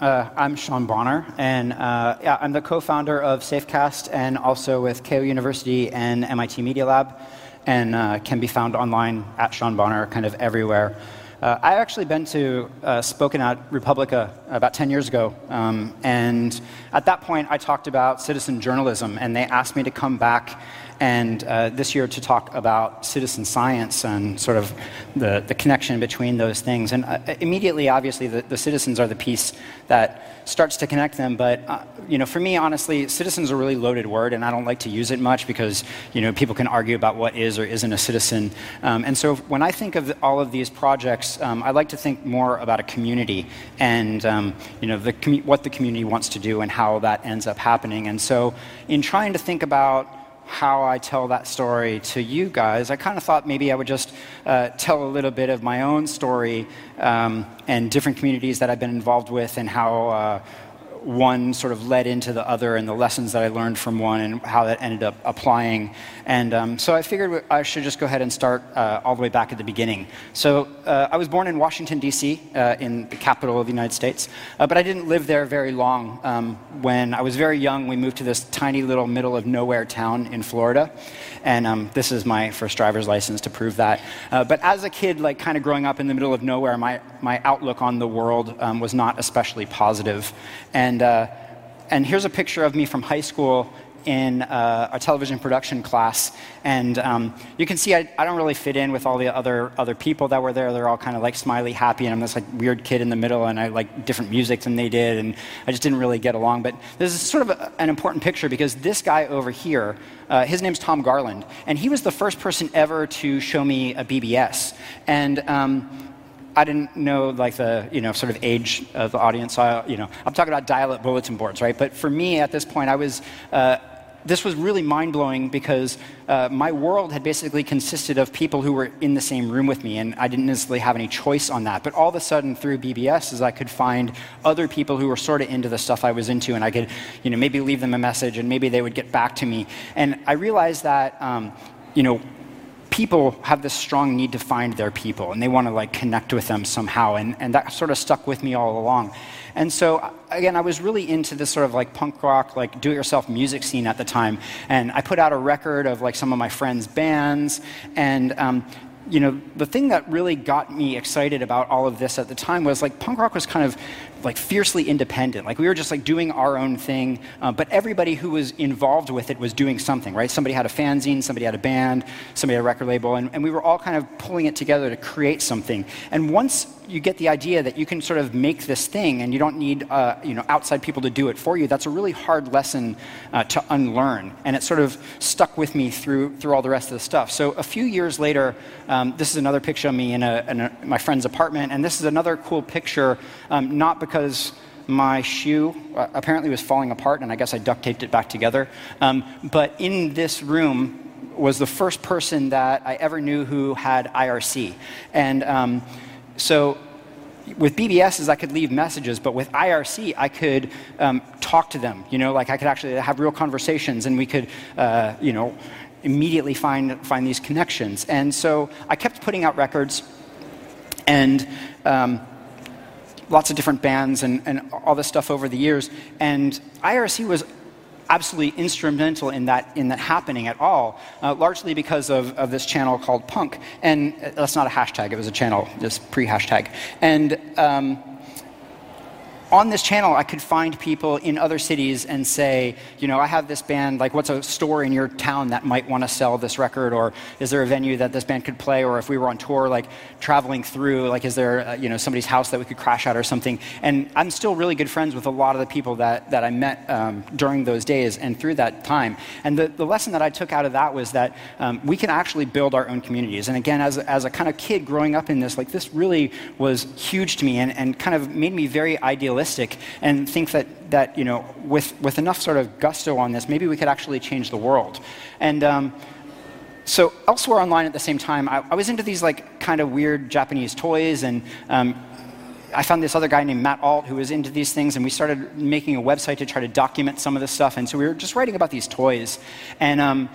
Uh, I'm Sean Bonner, and uh, yeah, I'm the co-founder of Safecast, and also with Keio University and MIT Media Lab, and uh, can be found online at Sean Bonner, kind of everywhere. Uh, I've actually been to uh, spoken at re:publica about 10 years ago, um, and at that point I talked about citizen journalism, and they asked me to come back and uh, this year to talk about citizen science and sort of the, the connection between those things. And uh, immediately, obviously, the, the, citizens are the piece that starts to connect them. But uh, you know, for me, honestly, citizens are a really loaded word, and I don't like to use it much because you know people can argue about what is or isn't a citizen. Um, and so when I think of all of these projects, um, I like to think more about a community and um, you know the what the community wants to do and how that ends up happening. And so in trying to think about how I tell that story to you guys, I kind of thought maybe I would just uh, tell a little bit of my own story um, and different communities that I've been involved with and how. Uh, one sort of led into the other and the lessons that I learned from one and how that ended up applying. And um, so I figured I should just go ahead and start uh, all the way back at the beginning. So uh, I was born in Washington, D.C., uh, in the capital of the United States, uh, but I didn't live there very long. Um, when I was very young, we moved to this tiny little middle of nowhere town in Florida. And um, this is my first driver's license to prove that. Uh, but as a kid, like kind of growing up in the middle of nowhere, my, my outlook on the world um, was not especially positive. And, uh, and here's a picture of me from high school in uh, a television production class, and um, you can see I, I, don't really fit in with all the other other people that were there. They're all kind of like smiley, happy, and I'm this like weird kid in the middle, and I like different music than they did, and I just didn't really get along. But this is sort of a, an important picture because this guy over here, uh, his name's Tom Garland, and he was the first person ever to show me a BBS, and. Um, I didn't know like the you know sort of age of the audience. So I, you know, I'm talking about dial-up bulletin boards, right? But for me at this point, I was uh, this was really mind blowing because uh, my world had basically consisted of people who were in the same room with me, and I didn't necessarily have any choice on that. But all of a sudden, through BBS, is I could find other people who were sort of into the stuff I was into, and I could, you know, maybe leave them a message, and maybe they would get back to me. And I realized that, um, you know, people have this strong need to find their people and they want to like connect with them somehow and, and that sort of stuck with me all along. And so again i was really into this sort of like punk rock like do-it-yourself music scene at the time and i put out a record of like some of my friends bands and um, you know, the thing that really got me excited about all of this at the time was like punk rock was kind of like fiercely independent. Like we were just like doing our own thing, uh, but everybody who was involved with it was doing something, right? Somebody had a fanzine, somebody had a band, somebody had a record label, and, and we were all kind of pulling it together to create something. And once you get the idea that you can sort of make this thing and you don't need uh, you know, outside people to do it for you, that's a really hard lesson uh, to unlearn. And it sort of stuck with me through, through all the rest of the stuff. So a few years later, um, this is another picture of me in, a, in a, my friend's apartment, and this is another cool picture, um, not because my shoe uh, apparently was falling apart, and I guess I duct taped it back together. Um, but in this room was the first person that I ever knew who had IRC. And um, so with BBSs, I could leave messages, but with IRC, I could um, talk to them. You know, like I could actually have real conversations, and we could, uh, you know, immediately find find these connections. And so I kept putting out records, and um, lots of different bands and, and all this stuff over the years. And IRC was absolutely instrumental in that, in that happening at all, uh, largely because of, of this channel called Punk. And uh, that's not a hashtag, it was a channel, just pre hashtag. And um, on this channel, I could find people in other cities and say, you know, I have this band, like, what's a store in your town that might want to sell this record? Or is there a venue that this band could play? Or if we were on tour, like, traveling through, like, is there, uh, you know, somebody's house that we could crash at or something? And I'm still really good friends with a lot of the people that, that I met um, during those days and through that time. And the, the lesson that I took out of that was that um, we can actually build our own communities. And again, as, as a kind of kid growing up in this, like, this really was huge to me and, and kind of made me very idealistic and think that, that you know, with, with enough sort of gusto on this, maybe we could actually change the world. And um, so elsewhere online at the same time, I, I, was into these like kind of weird Japanese toys and um, I found this other guy named Matt Alt who was into these things, and we started making a website to try to document some of this stuff. And so we were just writing about these toys. And um,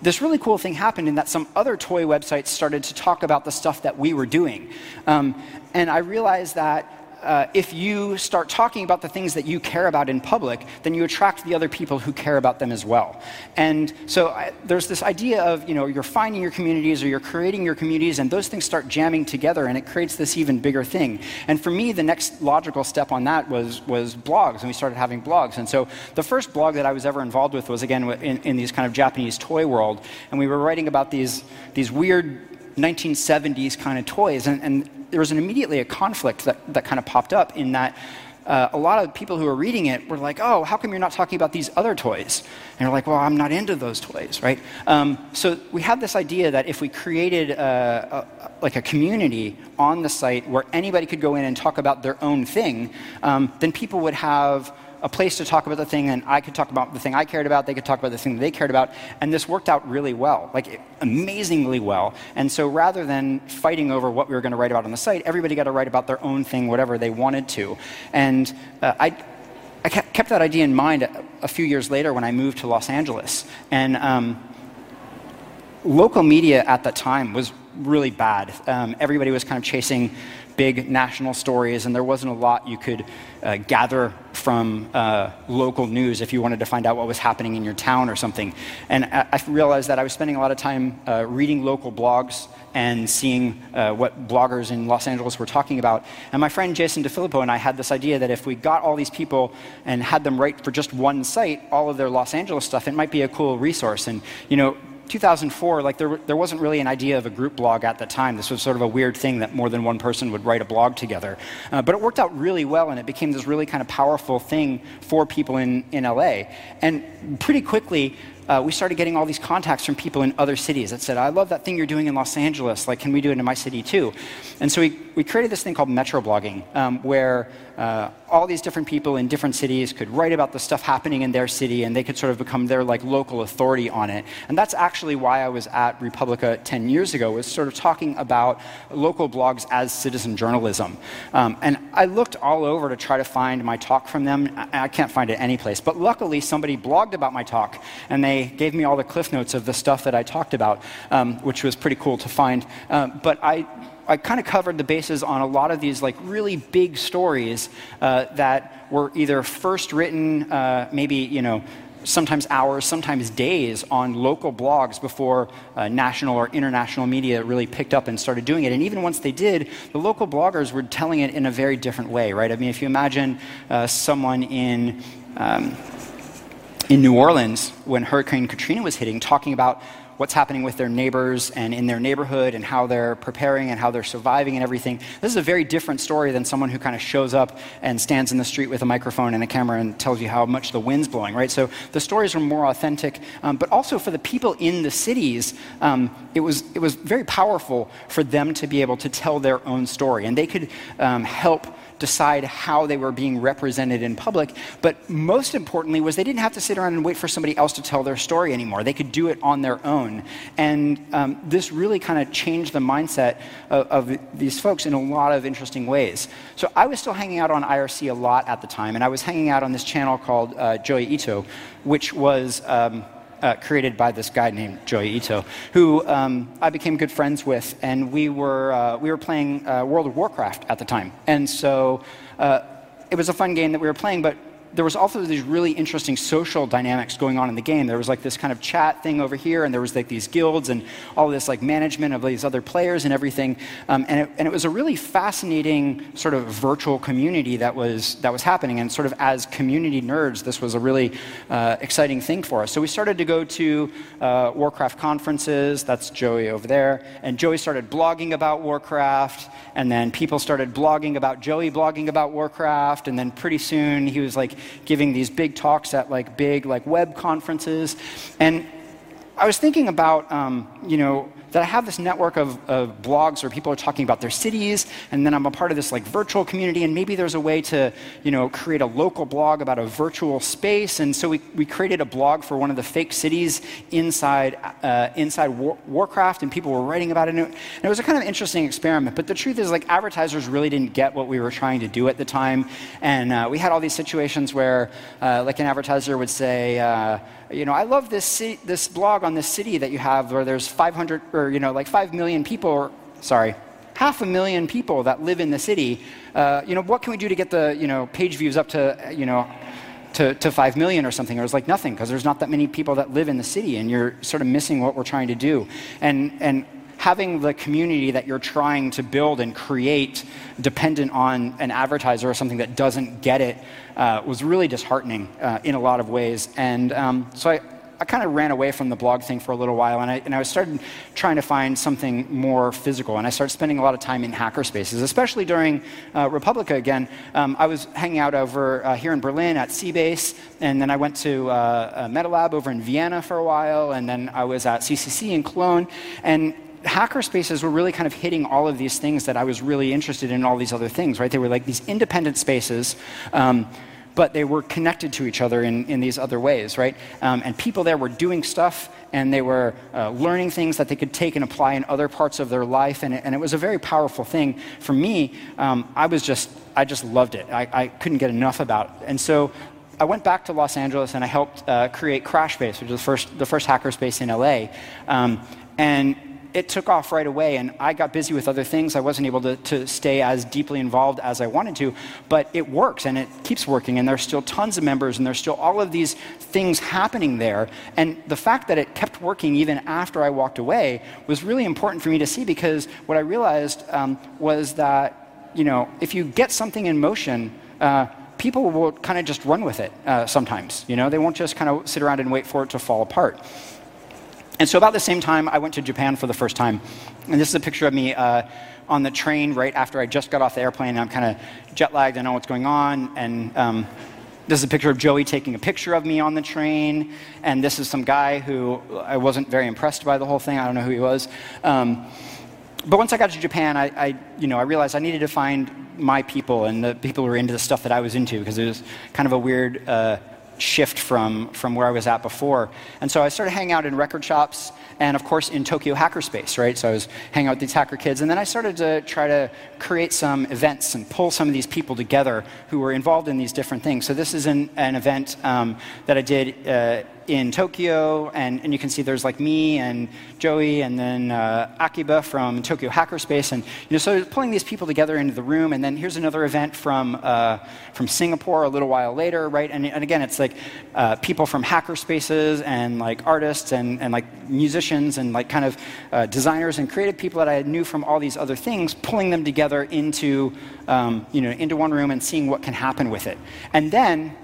this really cool thing happened in that some other toy websites started to talk about the stuff that we were doing. Um, and I realized that uh, if you start talking about the things that you care about in public, then you attract the other people who care about them as well. And so I, there's this idea of, you know, you're finding your communities or you're creating your communities, and those things start jamming together, and it creates this even bigger thing. And for me, the next logical step on that was, was blogs, and we started having blogs. And so the first blog that I was ever involved with was, again, in, in these kind of Japanese toy world, and we were writing about these, these weird 1970s kind of toys. And, and there was an immediately a conflict that, that kind of popped up in that uh, a lot of people who were reading it were like, oh, how come you're not talking about these other toys? And you're like, well, I'm not into those toys, right? Um, so we had this idea that if we created a, a, like a community on the site where anybody could go in and talk about their own thing, um, then people would have a place to talk about the thing, and I could talk about the thing I cared about, they could talk about the thing they cared about, and this worked out really well, like amazingly well. And so rather than fighting over what we were going to write about on the site, everybody got to write about their own thing, whatever they wanted to. And uh, I, I kept that idea in mind a, a, few years later when I moved to Los Angeles. And um, local media at that time was really bad. Um, everybody was kind of chasing big national stories, and there wasn't a lot you could uh, gather from uh, local news if you wanted to find out what was happening in your town or something. And I, I realized that I was spending a lot of time uh, reading local blogs and seeing uh, what bloggers in Los Angeles were talking about. And my friend Jason DeFilippo and I had this idea that if we got all these people and had them write for just one site all of their Los Angeles stuff, it might be a cool resource. And, you know, 2004, like there, there wasn't really an idea of a group blog at the time. This was sort of a weird thing that more than one person would write a blog together. Uh, but it worked out really well, and it became this really kind of powerful thing for people in, in LA. And pretty quickly, uh, we started getting all these contacts from people in other cities that said, I love that thing you're doing in Los Angeles. Like, can we do it in my city too? And so we, we created this thing called Metroblogging, um, where uh, all these different people in different cities could write about the stuff happening in their city and they could sort of become their like local authority on it. And that's actually why I was at re:publica 10 years ago, was sort of talking about local blogs as citizen journalism. Um, and I looked all over to try to find my talk from them. I, I can't find it anyplace. But luckily, somebody blogged about my talk and they gave me all the cliff notes of the stuff that I talked about, um, which was pretty cool to find. Uh, but I I kind of covered the bases on a lot of these like really big stories uh, that were either first written, uh, maybe you know, sometimes hours, sometimes days on local blogs before uh, national or international media really picked up and started doing it. And even once they did, the local bloggers were telling it in a very different way, right? I mean, if you imagine uh, someone in um, in New Orleans when Hurricane Katrina was hitting, talking about what's happening with their neighbors and in their neighborhood and how they're preparing and how they're surviving and everything. This is a very different story than someone who kind of shows up and stands in the street with a microphone and a camera and tells you how much the wind's blowing, right? So the stories are more authentic, um, but also for the people in the cities, um, it, was, it was very powerful for them to be able to tell their own story. And they could um, help decide how they were being represented in public. But most importantly was they didn't have to sit around and wait for somebody else to tell their story anymore. They could do it on their own. And um, this really kind of changed the mindset of, of, these folks in a lot of interesting ways. So I was still hanging out on IRC a lot at the time, and I was hanging out on this channel called uh, Joi Ito, which was um, uh, created by this guy named Joi Ito, who um, I became good friends with, and we were, uh, we were playing uh, World of Warcraft at the time. And so uh, it was a fun game that we were playing, but there was also these really interesting social dynamics going on in the game. There was like this kind of chat thing over here, and there was like these guilds and all this like management of these other players and everything. Um, and, it, and it was a really fascinating sort of virtual community that was that was happening. And sort of as community nerds, this was a really uh, exciting thing for us. So we started to go to uh, Warcraft conferences. That's Joi over there, and Joi started blogging about Warcraft, and then people started blogging about Joi blogging about Warcraft, and then pretty soon he was like giving these big talks at like big like web conferences. And I was thinking about, um, you know, that I have this network of, of, blogs where people are talking about their cities, and then I'm a part of this like virtual community, and maybe there's a way to, you know, create a local blog about a virtual space. And so we, we created a blog for one of the fake cities inside, uh, inside War, Warcraft, and people were writing about it. And it was a kind of interesting experiment. But the truth is, like, advertisers really didn't get what we were trying to do at the time. And uh, we had all these situations where, uh, like, an advertiser would say, uh, you know, I love this, city, this blog on this city that you have where there's 500 or, you know, like 5 million people, or, sorry, half a million people that live in the city. Uh, you know, what can we do to get the, you know, page views up to, you know, to, to 5 million or something. It was like nothing because there's not that many people that live in the city and you're sort of missing what we're trying to do. And, and having the community that you're trying to build and create dependent on an advertiser or something that doesn't get it uh, was really disheartening uh, in a lot of ways. And um, so I, I kind of ran away from the blog thing for a little while, and I, and I started trying to find something more physical. And I started spending a lot of time in hacker spaces, especially during uh, re:publica again. Um, I was hanging out over uh, here in Berlin at c-base, and then I went to uh, MetaLab over in Vienna for a while, and then I was at CCC in Cologne. And hackerspaces were really kind of hitting all of these things that I was really interested in, all these other things, right? They were like these independent spaces. Um, but they were connected to each other in, in these other ways, right? Um, and people there were doing stuff and they were uh, learning things that they could take and apply in other parts of their life. And it, and it was a very powerful thing. For me, um, I was just, I just loved it. I, I couldn't get enough about it. And so I went back to Los Angeles and I helped uh, create Crash Space, which was the first, the first hackerspace in LA. Um, and it took off right away, and I got busy with other things. I wasn't able to, to stay as deeply involved as I wanted to, but it works and it keeps working, and there's still tons of members, and there's still all of these things happening there. And the fact that it kept working even after I walked away was really important for me to see because what I realized um, was that, you know, if you get something in motion, uh, people will kind of just run with it uh, sometimes. You know, they won't just kind of sit around and wait for it to fall apart. And so, about the same time, I went to Japan for the first time. And this is a picture of me uh, on the train right after I just got off the airplane. I'm kind of jet lagged, I know what's going on. And um, this is a picture of Joi taking a picture of me on the train. And this is some guy who I wasn't very impressed by the whole thing. I don't know who he was. Um, but once I got to Japan, I, I, you know, I realized I needed to find my people and the people who were into the stuff that I was into because it was kind of a weird. Uh, shift from, from where I was at before. And so I started hanging out in record shops and, of course, in Tokyo Hackerspace, right? So I was hanging out with these hacker kids. And then I started to try to create some events and pull some of these people together who were involved in these different things. So this is an, an event um, that I did. Uh, in Tokyo, and, and you can see there's like me and Joi and then uh, Akiba from Tokyo Hackerspace, and you know, so pulling these people together into the room, and then here's another event from uh, from Singapore a little while later, right? And, and again, it's like uh, people from hackerspaces and like artists and, and like musicians and like kind of uh, designers and creative people that I knew from all these other things, pulling them together into um, you know into one room and seeing what can happen with it, and then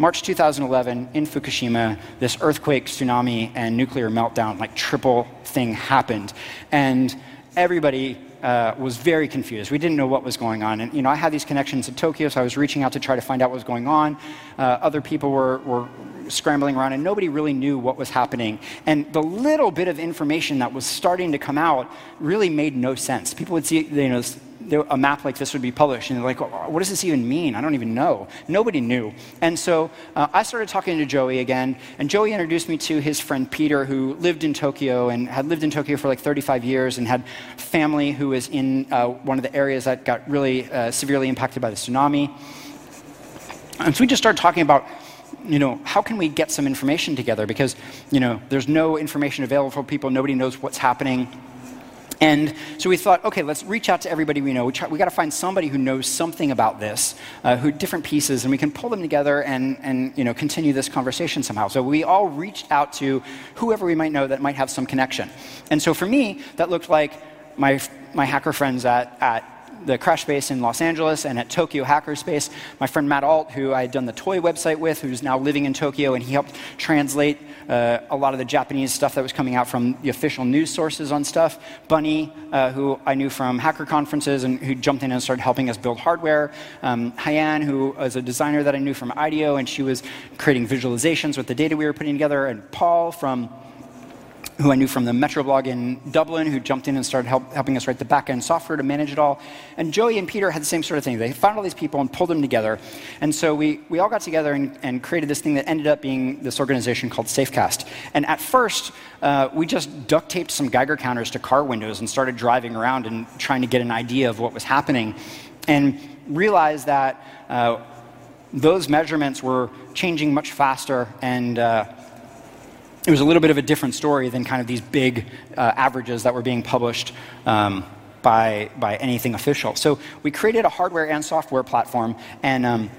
March 2011 in Fukushima, this earthquake, tsunami, and nuclear meltdown, like triple thing happened. And everybody uh, was very confused. We didn't know what was going on. And, you know, I had these connections in Tokyo, so I was reaching out to try to find out what was going on. Uh, other people were, were scrambling around, and nobody really knew what was happening. And the little bit of information that was starting to come out really made no sense. People would see, you know, a map like this would be published. And they're like, what does this even mean? I don't even know. Nobody knew. And so uh, I started talking to Joi again. And Joi introduced me to his friend Peter, who lived in Tokyo and had lived in Tokyo for like 35 years and had family who was in uh, one of the areas that got really uh, severely impacted by the tsunami. And so we just started talking about you know, how can we get some information together? Because, you know, there's no information available for people. Nobody knows what's happening. And so we thought, okay, let's reach out to everybody we know. We, we got to find somebody who knows something about this, uh, who different pieces, and we can pull them together and, and you know, continue this conversation somehow. So we all reached out to whoever we might know that might have some connection. And so for me, that looked like my, my hacker friends at, at the Crash Space in Los Angeles and at Tokyo Hackerspace. My friend Matt Alt, who I had done the toy website with, who's now living in Tokyo, and he helped translate uh, a lot of the Japanese stuff that was coming out from the official news sources on stuff. Bunnie, uh, who I knew from hacker conferences and who jumped in and started helping us build hardware. Um, Haiyan, who was a designer that I knew from IDEO, and she was creating visualizations with the data we were putting together. And Paul from who I knew from the Metroblog in Dublin, who jumped in and started help, helping us write the backend software to manage it all. And Joi and Peter had the same sort of thing. They found all these people and pulled them together. And so we, we all got together and, and created this thing that ended up being this organization called Safecast. And at first, uh, we just duct taped some Geiger counters to car windows and started driving around and trying to get an idea of what was happening. And realized that uh, those measurements were changing much faster and uh, it was a little bit of a different story than kind of these big uh, averages that were being published um, by, by anything official. So we created a hardware and software platform, and um,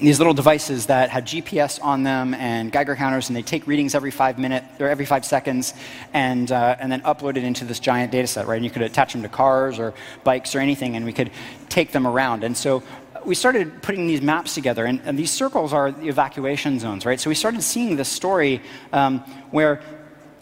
these little devices that had GPS on them and Geiger counters, and they take readings every five minutes or every five seconds, and uh, and then upload it into this giant data set, right? And you could attach them to cars or bikes or anything, and we could take them around. And so we started putting these maps together, and, and these circles are the evacuation zones, right? So we started seeing this story um, where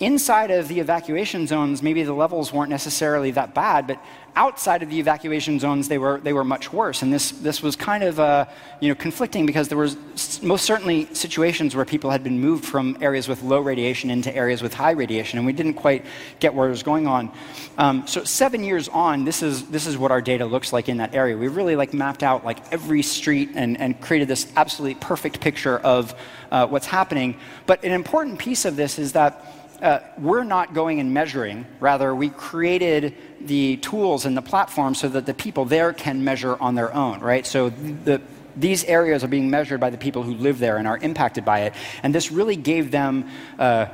inside of the evacuation zones, maybe the levels weren't necessarily that bad, but outside of the evacuation zones, they were, they were much worse. And this, this was kind of uh, you know, conflicting because there was most certainly situations where people had been moved from areas with low radiation into areas with high radiation, and we didn't quite get what was going on. Um, so seven years on, this is, this is what our data looks like in that area. We really like mapped out like every street and, and created this absolutely perfect picture of uh, what's happening. But an important piece of this is that uh, we're not going and measuring. Rather, we created the tools and the platform so that the people there can measure on their own, right? So the, these areas are being measured by the people who live there and are impacted by it. And this really gave them. Uh,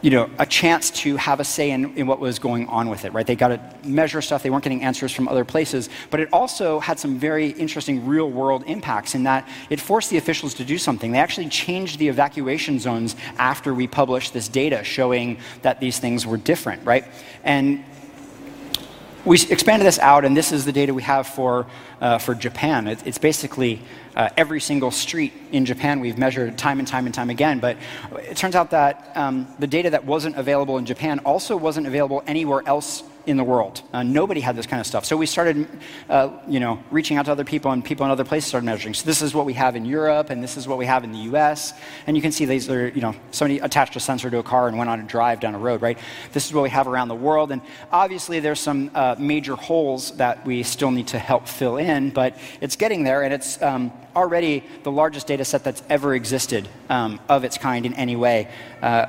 you know, a chance to have a say in, in what was going on with it, right? They got to measure stuff. They weren't getting answers from other places. But it also had some very interesting real world impacts in that it forced the officials to do something. They actually changed the evacuation zones after we published this data showing that these things were different, right? And we expanded this out, and this is the data we have for, uh, for Japan. It, it's basically uh, every single street in Japan we've measured time and time and time again. But it turns out that um, the data that wasn't available in Japan also wasn't available anywhere else in the world. Uh, nobody had this kind of stuff. So we started, uh, you know, reaching out to other people, and people in other places started measuring. So this is what we have in Europe, and this is what we have in the U.S. And you can see these are, you know, somebody attached a sensor to a car and went on a drive down a road, right? This is what we have around the world, and obviously there's some uh, major holes that we still need to help fill in, but it's getting there, and it's um, already the largest data set that's ever existed um, of its kind in any way. Uh,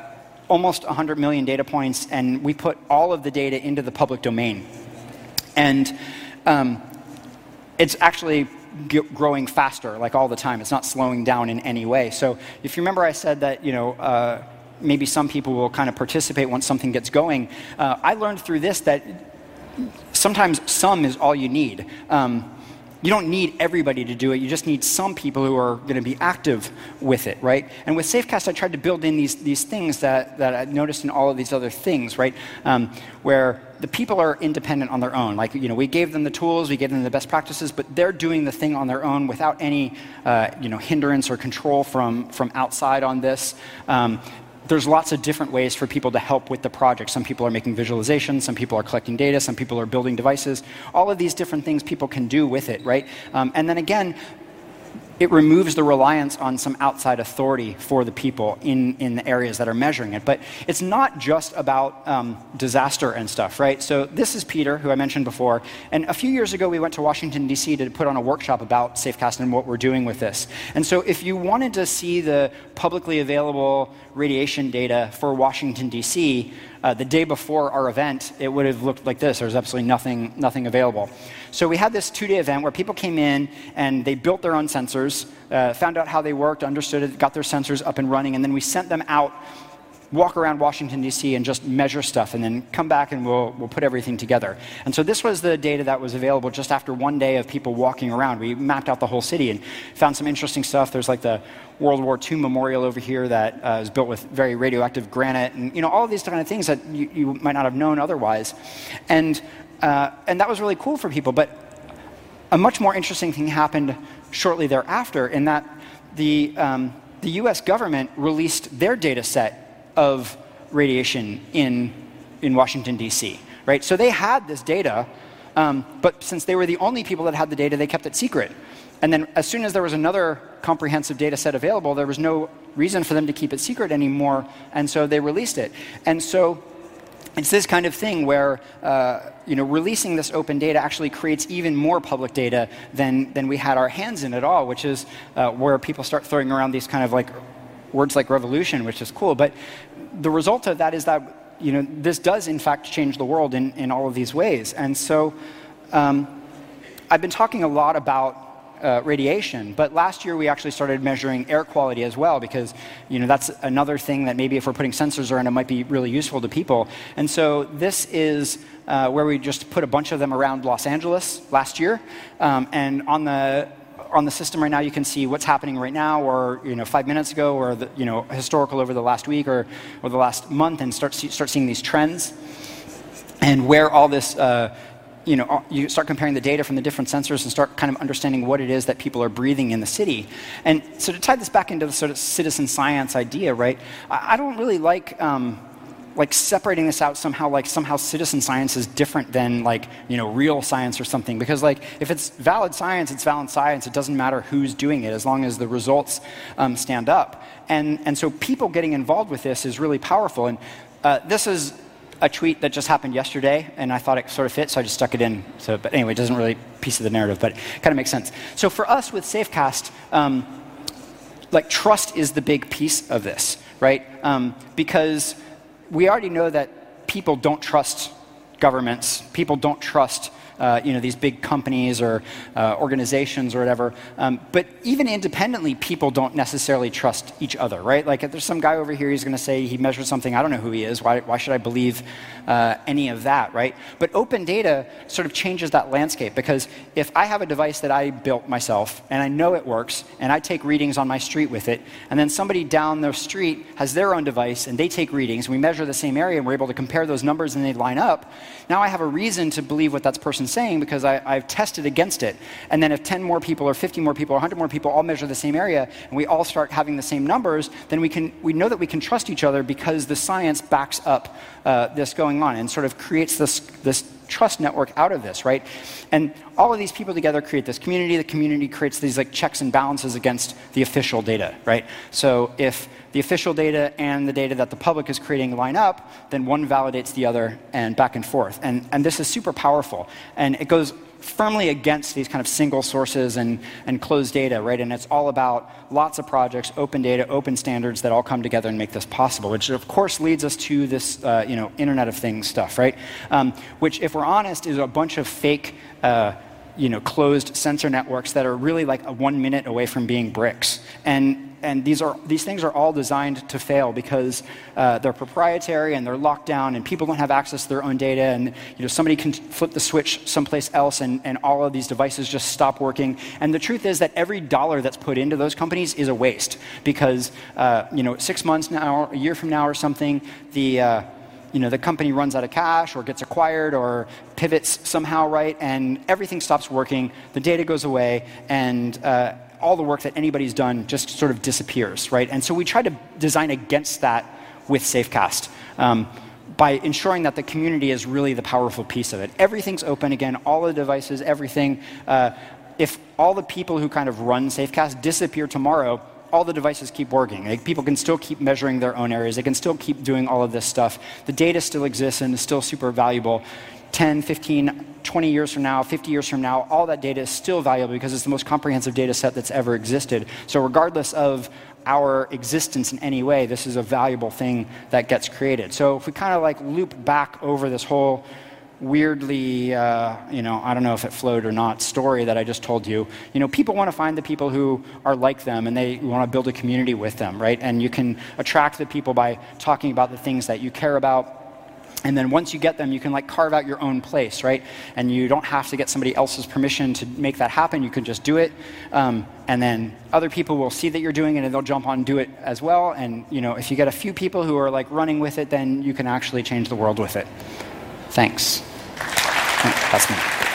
almost 100 million data points, and we put all of the data into the public domain. And um, it's actually g- growing faster, like all the time. It's not slowing down in any way. So if you remember, I said that, you know, uh, maybe some people will kind of participate once something gets going. Uh, I learned through this that sometimes some is all you need. Um, you don't need everybody to do it. You just need some people who are going to be active with it, right? And with Safecast, I tried to build in these, these things that, that I noticed in all of these other things, right? Um, where the people are independent on their own. Like, you know, we gave them the tools, we gave them the best practices, but they're doing the thing on their own without any, uh, you know, hindrance or control from, from outside on this. Um, there's lots of different ways for people to help with the project. Some people are making visualizations, some people are collecting data, some people are building devices. All of these different things people can do with it, right? Um, and then again, it removes the reliance on some outside authority for the people in, in the areas that are measuring it. But it's not just about um, disaster and stuff, right? So this is Peter, who I mentioned before. And a few years ago, we went to Washington, D.C. to put on a workshop about Safecast and what we're doing with this. And so if you wanted to see the publicly available radiation data for Washington, D.C., uh, the day before our event, it would have looked like this. There was absolutely nothing, nothing available. So we had this two day event where people came in and they built their own sensors, uh, found out how they worked, understood it, got their sensors up and running, and then we sent them out walk around Washington, D.C., and just measure stuff, and then come back and we'll, we'll put everything together. And so this was the data that was available just after one day of people walking around. We mapped out the whole city and found some interesting stuff. There's like the World War II memorial over here that uh, is built with very radioactive granite, and you know all these kind of things that you, you might not have known otherwise. And, uh, and that was really cool for people. But a much more interesting thing happened shortly thereafter in that the, um, the US government released their data set of radiation in, in Washington, D.C., right? So they had this data, um, but since they were the only people that had the data, they kept it secret. And then as soon as there was another comprehensive data set available, there was no reason for them to keep it secret anymore, and so they released it. And so it's this kind of thing where uh, you know, releasing this open data actually creates even more public data than, than we had our hands in at all, which is uh, where people start throwing around these kind of like words like revolution, which is cool. But the result of that is that you know, this does in fact change the world in, in all of these ways. And so um, I've been talking a lot about uh, radiation. But last year we actually started measuring air quality as well because you know that's another thing that maybe if we're putting sensors around it might be really useful to people. And so this is uh, where we just put a bunch of them around Los Angeles last year. Um, and on the on the system right now, you can see what's happening right now, or you know, five minutes ago, or the, you know, historical over the last week or, or the last month, and start see, start seeing these trends, and where all this. Uh, you know, you start comparing the data from the different sensors and start kind of understanding what it is that people are breathing in the city. And so to tie this back into the sort of citizen science idea, right? I, I don't really like um, like separating this out somehow like somehow citizen science is different than like you know real science or something because like if it's valid science it's valid science it doesn't matter who's doing it as long as the results um, stand up and and so people getting involved with this is really powerful and uh, this is a tweet that just happened yesterday, and I thought it sort of fit, so I just stuck it in. So, but anyway, it doesn't really piece of the narrative, but it kind of makes sense. So for us with Safecast, um, like trust is the big piece of this, right? Um, because we already know that people don't trust governments, people don't trust uh, you know, these big companies or uh, organizations or whatever. Um, but even independently, people don't necessarily trust each other, right? Like if there's some guy over here, he's going to say he measured something, I don't know who he is. Why, why should I believe uh, any of that, right? But open data sort of changes that landscape because if I have a device that I built myself and I know it works and I take readings on my street with it, and then somebody down the street has their own device and they take readings, and we measure the same area and we're able to compare those numbers and they line up, now I have a reason to believe what that person's saying because I, I've tested against it. And then if 10 more people or 50 more people or 100 more people all measure the same area and we all start having the same numbers, then we, can, we know that we can trust each other because the science backs up uh, this going on and sort of creates this, this trust network out of this, right? And all of these people together create this community. The community creates these like checks and balances against the official data, right? So if the official data and the data that the public is creating line up, then one validates the other and back and forth. And, and this is super powerful. And it goes firmly against these kind of single sources and, and closed data, right? And it's all about lots of projects, open data, open standards that all come together and make this possible, which of course leads us to this, uh, you know, Internet of Things stuff, right? Um, which, if we're honest, is a bunch of fake. Uh, you know, closed sensor networks that are really like a one minute away from being bricks. And and these, are, these things are all designed to fail because uh, they're proprietary and they're locked down and people don't have access to their own data and you know, somebody can flip the switch someplace else and, and all of these devices just stop working. And the truth is that every dollar that's put into those companies is a waste because uh, you know, six months now, a year from now or something, the, uh, you know, the company runs out of cash or gets acquired or pivots somehow, right? And everything stops working, the data goes away, and uh, all the work that anybody's done just sort of disappears, right? And so we try to design against that with Safecast. Um, by ensuring that the community is really the powerful piece of it. Everything's open again, all the devices, everything. Uh, if all the people who kind of run Safecast disappear tomorrow, all the devices keep working. Like, people can still keep measuring their own areas. They can still keep doing all of this stuff. The data still exists and is still super valuable. 10, 15, 20 years from now, 50 years from now, all that data is still valuable because it's the most comprehensive data set that's ever existed. So, regardless of our existence in any way, this is a valuable thing that gets created. So, if we kind of like loop back over this whole weirdly, uh, you know, I don't know if it flowed or not, story that I just told you, you know, people want to find the people who are like them and they want to build a community with them, right? And you can attract the people by talking about the things that you care about and then once you get them, you can like carve out your own place, right? And you don't have to get somebody else's permission to make that happen. You can just do it. Um, and then other people will see that you're doing it and they'll jump on do it as well. And you know, if you get a few people who are like running with it, then you can actually change the world with it. Thanks. That's me.